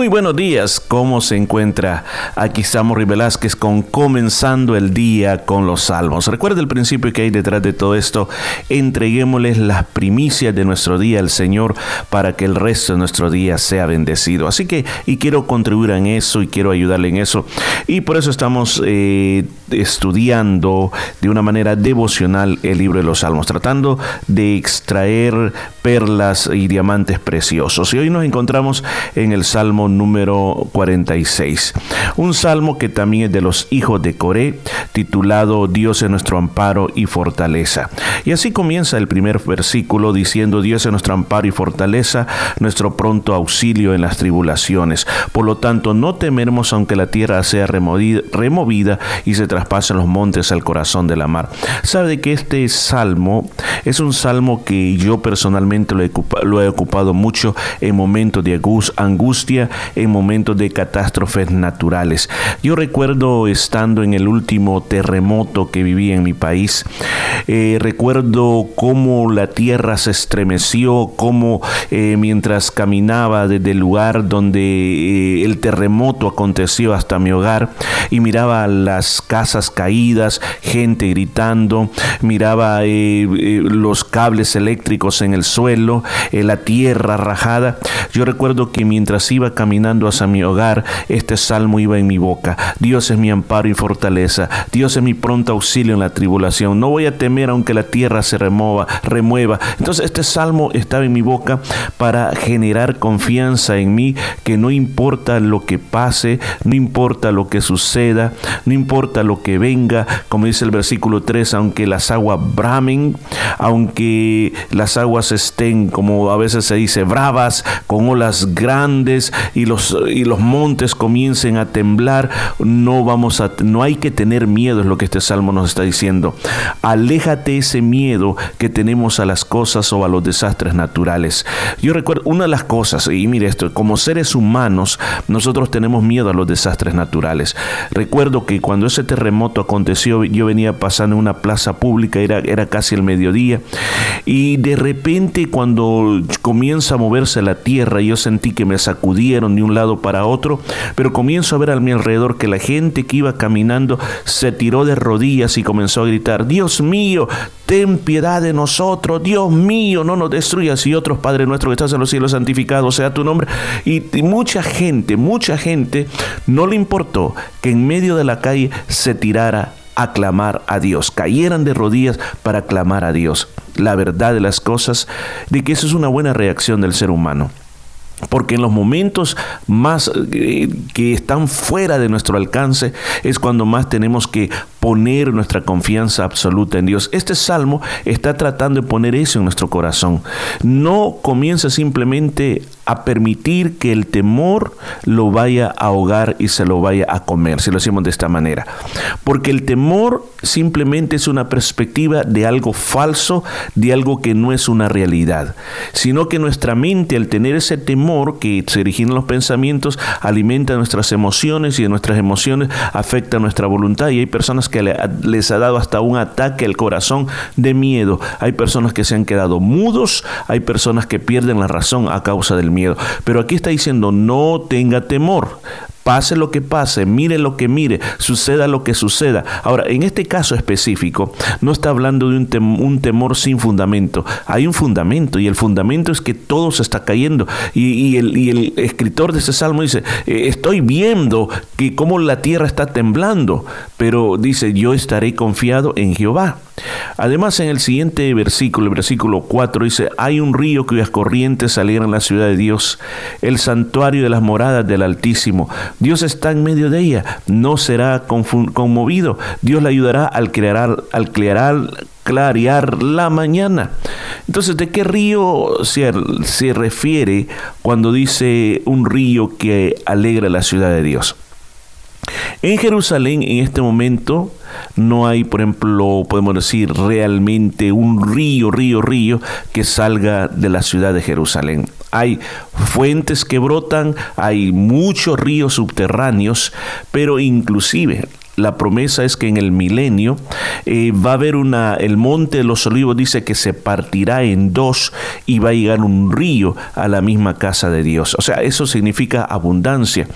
Muy buenos días, ¿cómo se encuentra? Aquí estamos Velázquez con Comenzando el Día con los Salmos. Recuerda el principio que hay detrás de todo esto. Entreguémosles las primicias de nuestro día al Señor para que el resto de nuestro día sea bendecido. Así que, y quiero contribuir en eso y quiero ayudarle en eso. Y por eso estamos eh, estudiando de una manera devocional el libro de los Salmos, tratando de extraer perlas y diamantes preciosos. Y hoy nos encontramos en el Salmo número 46. Un salmo que también es de los hijos de Coré, titulado Dios es nuestro amparo y fortaleza. Y así comienza el primer versículo diciendo Dios es nuestro amparo y fortaleza, nuestro pronto auxilio en las tribulaciones. Por lo tanto, no temeremos aunque la tierra sea removida, y se traspasen los montes al corazón de la mar. Sabe que este salmo es un salmo que yo personalmente lo he ocupado mucho en momentos de angustia en momentos de catástrofes naturales. Yo recuerdo estando en el último terremoto que viví en mi país, eh, recuerdo cómo la tierra se estremeció, cómo eh, mientras caminaba desde el lugar donde eh, el terremoto aconteció hasta mi hogar y miraba las casas caídas, gente gritando, miraba los cables eléctricos en el suelo, la tierra rajada. Yo recuerdo que mientras iba caminando hacia mi hogar, este salmo iba en mi boca. Dios es mi amparo y fortaleza. Dios es mi pronto auxilio en la tribulación. No voy a temer aunque la tierra se remova, remueva. Entonces este salmo estaba en mi boca para generar confianza en mí, que no importa lo que pase, no importa lo que suceda, no importa lo que venga, como dice el versículo 3, aunque las aguas bramen, aunque las aguas estén, como a veces se dice, bravas, con olas grandes, y los, y los montes comiencen a temblar, no vamos a, no hay que tener miedo, es lo que este salmo nos está diciendo. Aléjate ese miedo que tenemos a las cosas o a los desastres naturales. Yo recuerdo una de las cosas, y mire esto, como seres humanos, nosotros tenemos miedo a los desastres naturales. Recuerdo que cuando ese terremoto aconteció, yo venía pasando en una plaza pública, era, era casi el mediodía, y de repente cuando comienza a moverse la tierra, yo sentí que me sacudía de un lado para otro, pero comienzo a ver a mi alrededor que la gente que iba caminando se tiró de rodillas y comenzó a gritar, Dios mío, ten piedad de nosotros, Dios mío, no nos destruyas y otros, Padre nuestro que estás en los cielos, santificado sea tu nombre. Y, y mucha gente, mucha gente no le importó que en medio de la calle se tirara a clamar a Dios, cayeran de rodillas para clamar a Dios. La verdad de las cosas, de que eso es una buena reacción del ser humano. Porque en los momentos más eh, que están fuera de nuestro alcance es cuando más tenemos que poner nuestra confianza absoluta en Dios. Este salmo está tratando de poner eso en nuestro corazón. No comienza simplemente a permitir que el temor lo vaya a ahogar y se lo vaya a comer, si lo hacemos de esta manera. Porque el temor simplemente es una perspectiva de algo falso, de algo que no es una realidad, sino que nuestra mente al tener ese temor que se origina en los pensamientos, alimenta nuestras emociones y de nuestras emociones afecta nuestra voluntad y hay personas que les ha dado hasta un ataque al corazón de miedo. Hay personas que se han quedado mudos, hay personas que pierden la razón a causa del miedo. Pero aquí está diciendo, no tenga temor. Pase lo que pase, mire lo que mire, suceda lo que suceda. Ahora, en este caso específico, no está hablando de un, temor sin fundamento. Hay un fundamento y el fundamento es que todo se está cayendo. Y, el, escritor de ese salmo dice, eh, estoy viendo que cómo la tierra está temblando, pero dice, yo estaré confiado en Jehová. Además, en el siguiente versículo, el versículo 4, dice, hay un río cuyas corrientes salieron a la ciudad de Dios, el santuario de las moradas del Altísimo. Dios está en medio de ella, no será conmovido. Dios le ayudará al al clarear la mañana. Entonces, ¿de qué río se, se refiere cuando dice un río que alegra la ciudad de Dios? En Jerusalén en este momento no hay, por ejemplo, podemos decir realmente un río, río, río que salga de la ciudad de Jerusalén. Hay fuentes que brotan, hay muchos ríos subterráneos, pero inclusive la promesa es que en el milenio eh, va a haber una, el monte de los olivos dice que se partirá en dos y va a llegar un río a la misma casa de Dios. O sea, eso significa abundancia.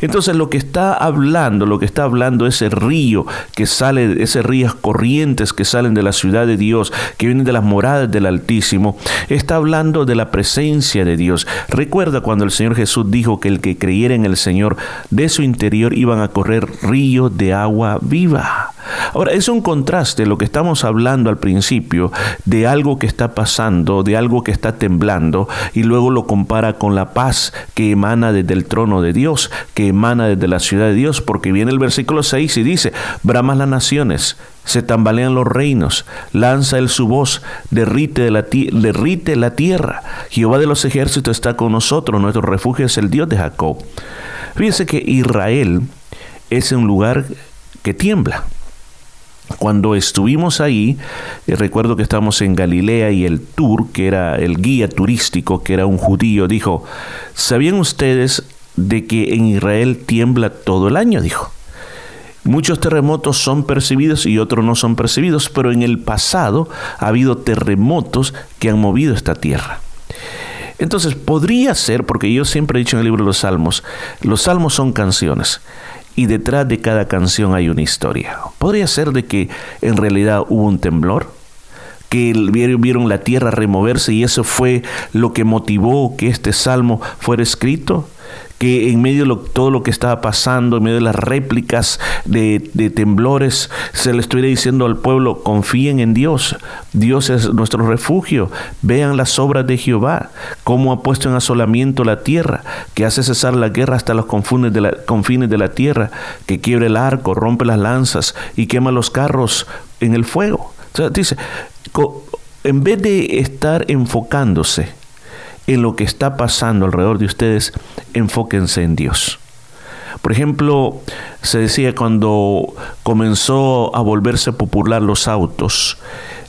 Entonces lo que está hablando, lo que está hablando ese río que sale, ese ríos corrientes que salen de la ciudad de Dios, que vienen de las moradas del Altísimo, está hablando de la presencia de Dios. Recuerda cuando el Señor Jesús dijo que el que creyera en el Señor, de su interior iban a correr ríos de agua viva. Ahora, es un contraste lo que estamos hablando al principio de algo que está pasando, de algo que está temblando, y luego lo compara con la paz que emana desde el trono de Dios, que emana desde la ciudad de Dios, porque viene el versículo 6 y dice, bramas las naciones, se tambalean los reinos, lanza él su voz, derrite, la derrite la tierra. Jehová de los ejércitos está con nosotros, nuestro refugio es el Dios de Jacob. Fíjense que Israel es un lugar que tiembla. Cuando estuvimos ahí, eh, recuerdo que estábamos en Galilea y el tour, que era el guía turístico, que era un judío, dijo, ¿sabían ustedes de que en Israel tiembla todo el año? Dijo. Muchos terremotos son percibidos y otros no son percibidos, pero en el pasado ha habido terremotos que han movido esta tierra. Entonces podría ser, porque yo siempre he dicho en el libro de los Salmos, los Salmos son canciones y detrás de cada canción hay una historia. Podría ser de que en realidad hubo un temblor, que vieron la tierra removerse y eso fue lo que motivó que este salmo fuera escrito que en medio de todo lo que estaba pasando, en medio de las réplicas de, temblores, se le estuviera diciendo al pueblo, confíen en Dios, Dios es nuestro refugio, vean las obras de Jehová, cómo ha puesto en asolamiento la tierra, que hace cesar la guerra hasta los confines de la, confines de la tierra, que quiebre el arco, rompe las lanzas y quema los carros en el fuego. O sea, dice, en vez de estar enfocándose en lo que está pasando alrededor de ustedes, enfóquense en Dios. Por ejemplo, se decía cuando comenzó a volverse popular los autos,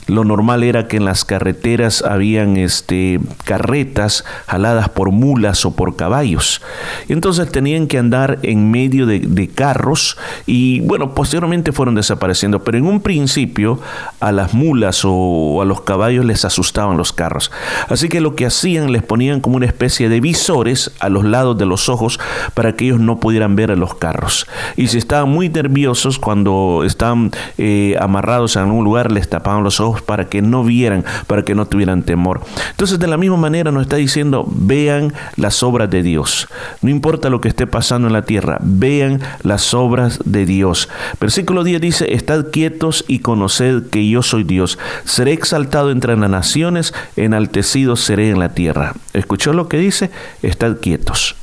lo normal era que en las carreteras habían este, carretas jaladas por mulas o por caballos. Entonces tenían que andar en medio de, de, carros y bueno, posteriormente fueron desapareciendo. Pero en un principio a las mulas o a los caballos les asustaban los carros. Así que lo que hacían les ponían como una especie de visores a los lados de los ojos para que ellos no pudieran ver a los carros. Y si estaban muy nerviosos cuando estaban eh, amarrados en algún lugar les tapaban los ojos para que no vieran, para que no tuvieran temor. Entonces de la misma manera nos está diciendo, vean las obras de Dios. No importa lo que esté pasando en la tierra, vean las obras de Dios. Versículo 10 dice, estad quietos y conoced que yo soy Dios. Seré exaltado entre las naciones, enaltecido seré en la tierra. ¿Escuchó lo que dice? Estad quietos.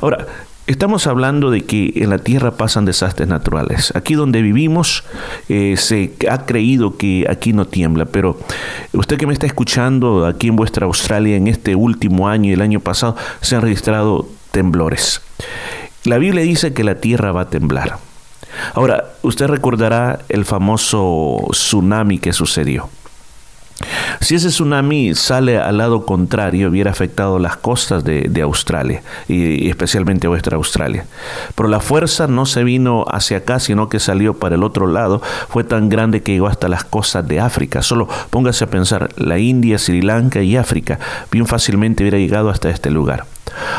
Ahora, Estamos hablando de que en la Tierra pasan desastres naturales. Aquí donde vivimos eh, se ha creído que aquí no tiembla, pero usted que me está escuchando aquí en vuestra Australia en este último año y el año pasado se han registrado temblores. La Biblia dice que la Tierra va a temblar. Ahora, usted recordará el famoso tsunami que sucedió. Si ese tsunami sale al lado contrario, hubiera afectado las costas de, Australia y, especialmente vuestra Australia. Pero la fuerza no se vino hacia acá, sino que salió para el otro lado. Fue tan grande que llegó hasta las costas de África. Solo póngase a pensar, la India, Sri Lanka y África, bien fácilmente hubiera llegado hasta este lugar.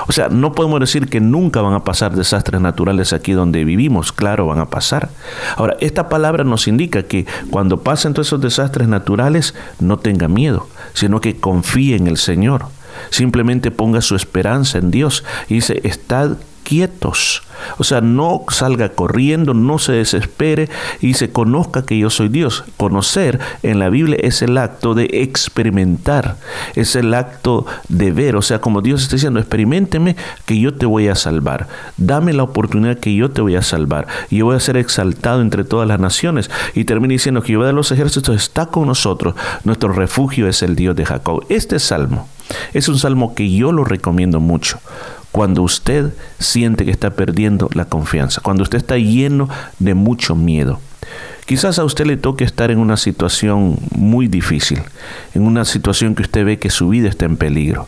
O sea, no podemos decir que nunca van a pasar desastres naturales aquí donde vivimos, claro, van a pasar. Ahora, esta palabra nos indica que cuando pasen todos esos desastres naturales, no tenga miedo, sino que confíe en el Señor. Simplemente ponga su esperanza en Dios y dice, estad quietos. O sea, no salga corriendo, no se desespere y se conozca que yo soy Dios. Conocer en la Biblia es el acto de experimentar, es el acto de ver. O sea, como Dios está diciendo, experimenteme que yo te voy a salvar. Dame la oportunidad que yo te voy a salvar. Yo voy a ser exaltado entre todas las naciones. Y termina diciendo que Jehová de los ejércitos está con nosotros. Nuestro refugio es el Dios de Jacob. Este salmo es un salmo que yo lo recomiendo mucho cuando usted siente que está perdiendo la confianza, cuando usted está lleno de mucho miedo. Quizás a usted le toque estar en una situación muy difícil, en una situación que usted ve que su vida está en peligro.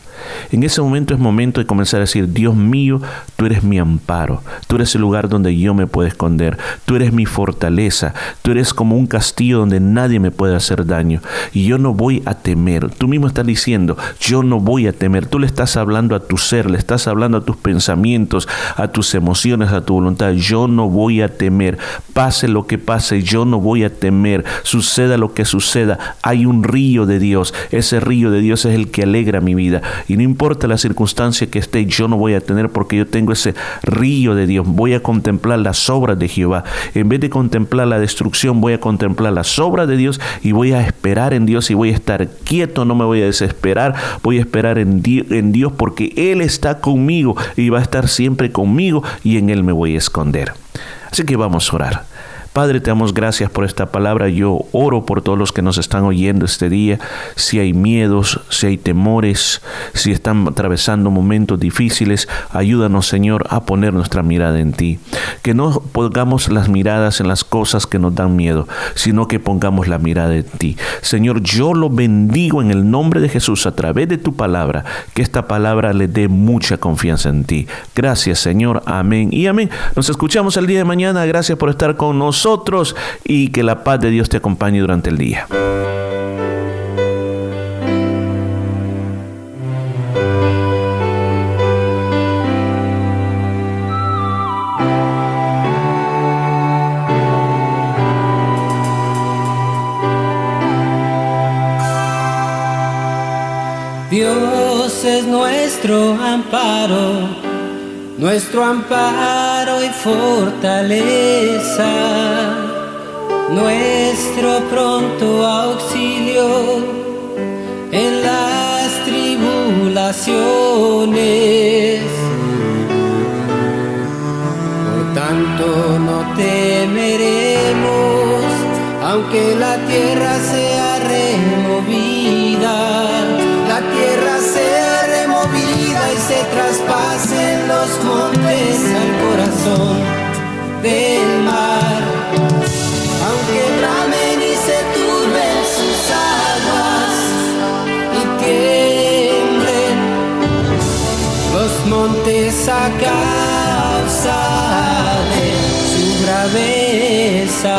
En ese momento es momento de comenzar a decir, Dios mío, tú eres mi amparo, tú eres el lugar donde yo me puedo esconder, tú eres mi fortaleza, tú eres como un castillo donde nadie me puede hacer daño y yo no voy a temer. Tú mismo estás diciendo, yo no voy a temer. Tú le estás hablando a tu ser, le estás hablando a tus pensamientos, a tus emociones, a tu voluntad. Yo no voy a temer. Pase lo que pase, yo no voy a temer. Suceda lo que suceda, hay un río de Dios. Ese río de Dios es el que alegra mi vida. Y no importa la circunstancia que esté, yo no voy a tener porque yo tengo ese río de Dios. Voy a contemplar las obras de Jehová. En vez de contemplar la destrucción, voy a contemplar las obras de Dios y voy a esperar en Dios y voy a estar quieto, no me voy a desesperar, voy a esperar en, en Dios porque Él está conmigo y va a estar siempre conmigo y en Él me voy a esconder. Así que vamos a orar. Padre, te damos gracias por esta palabra. Yo oro por todos los que nos están oyendo este día. Si hay miedos, si hay temores, si están atravesando momentos difíciles, ayúdanos, Señor, a poner nuestra mirada en ti. Que no pongamos las miradas en las cosas que nos dan miedo, sino que pongamos la mirada en ti. Señor, yo lo bendigo en el nombre de Jesús a través de tu palabra, que esta palabra le dé mucha confianza en ti. Gracias, Señor. Amén y amén. Nos escuchamos el día de mañana. Gracias por estar con nosotros y que la paz de Dios te acompañe durante el día. Dios es nuestro amparo nuestro amparo fortaleza, nuestro pronto auxilio en las tribulaciones. Por tanto no temeremos, aunque la tierra sea corazón del mar. Aunque ramen y se turben sus aguas y tiemblen los montes a causa de su graveza.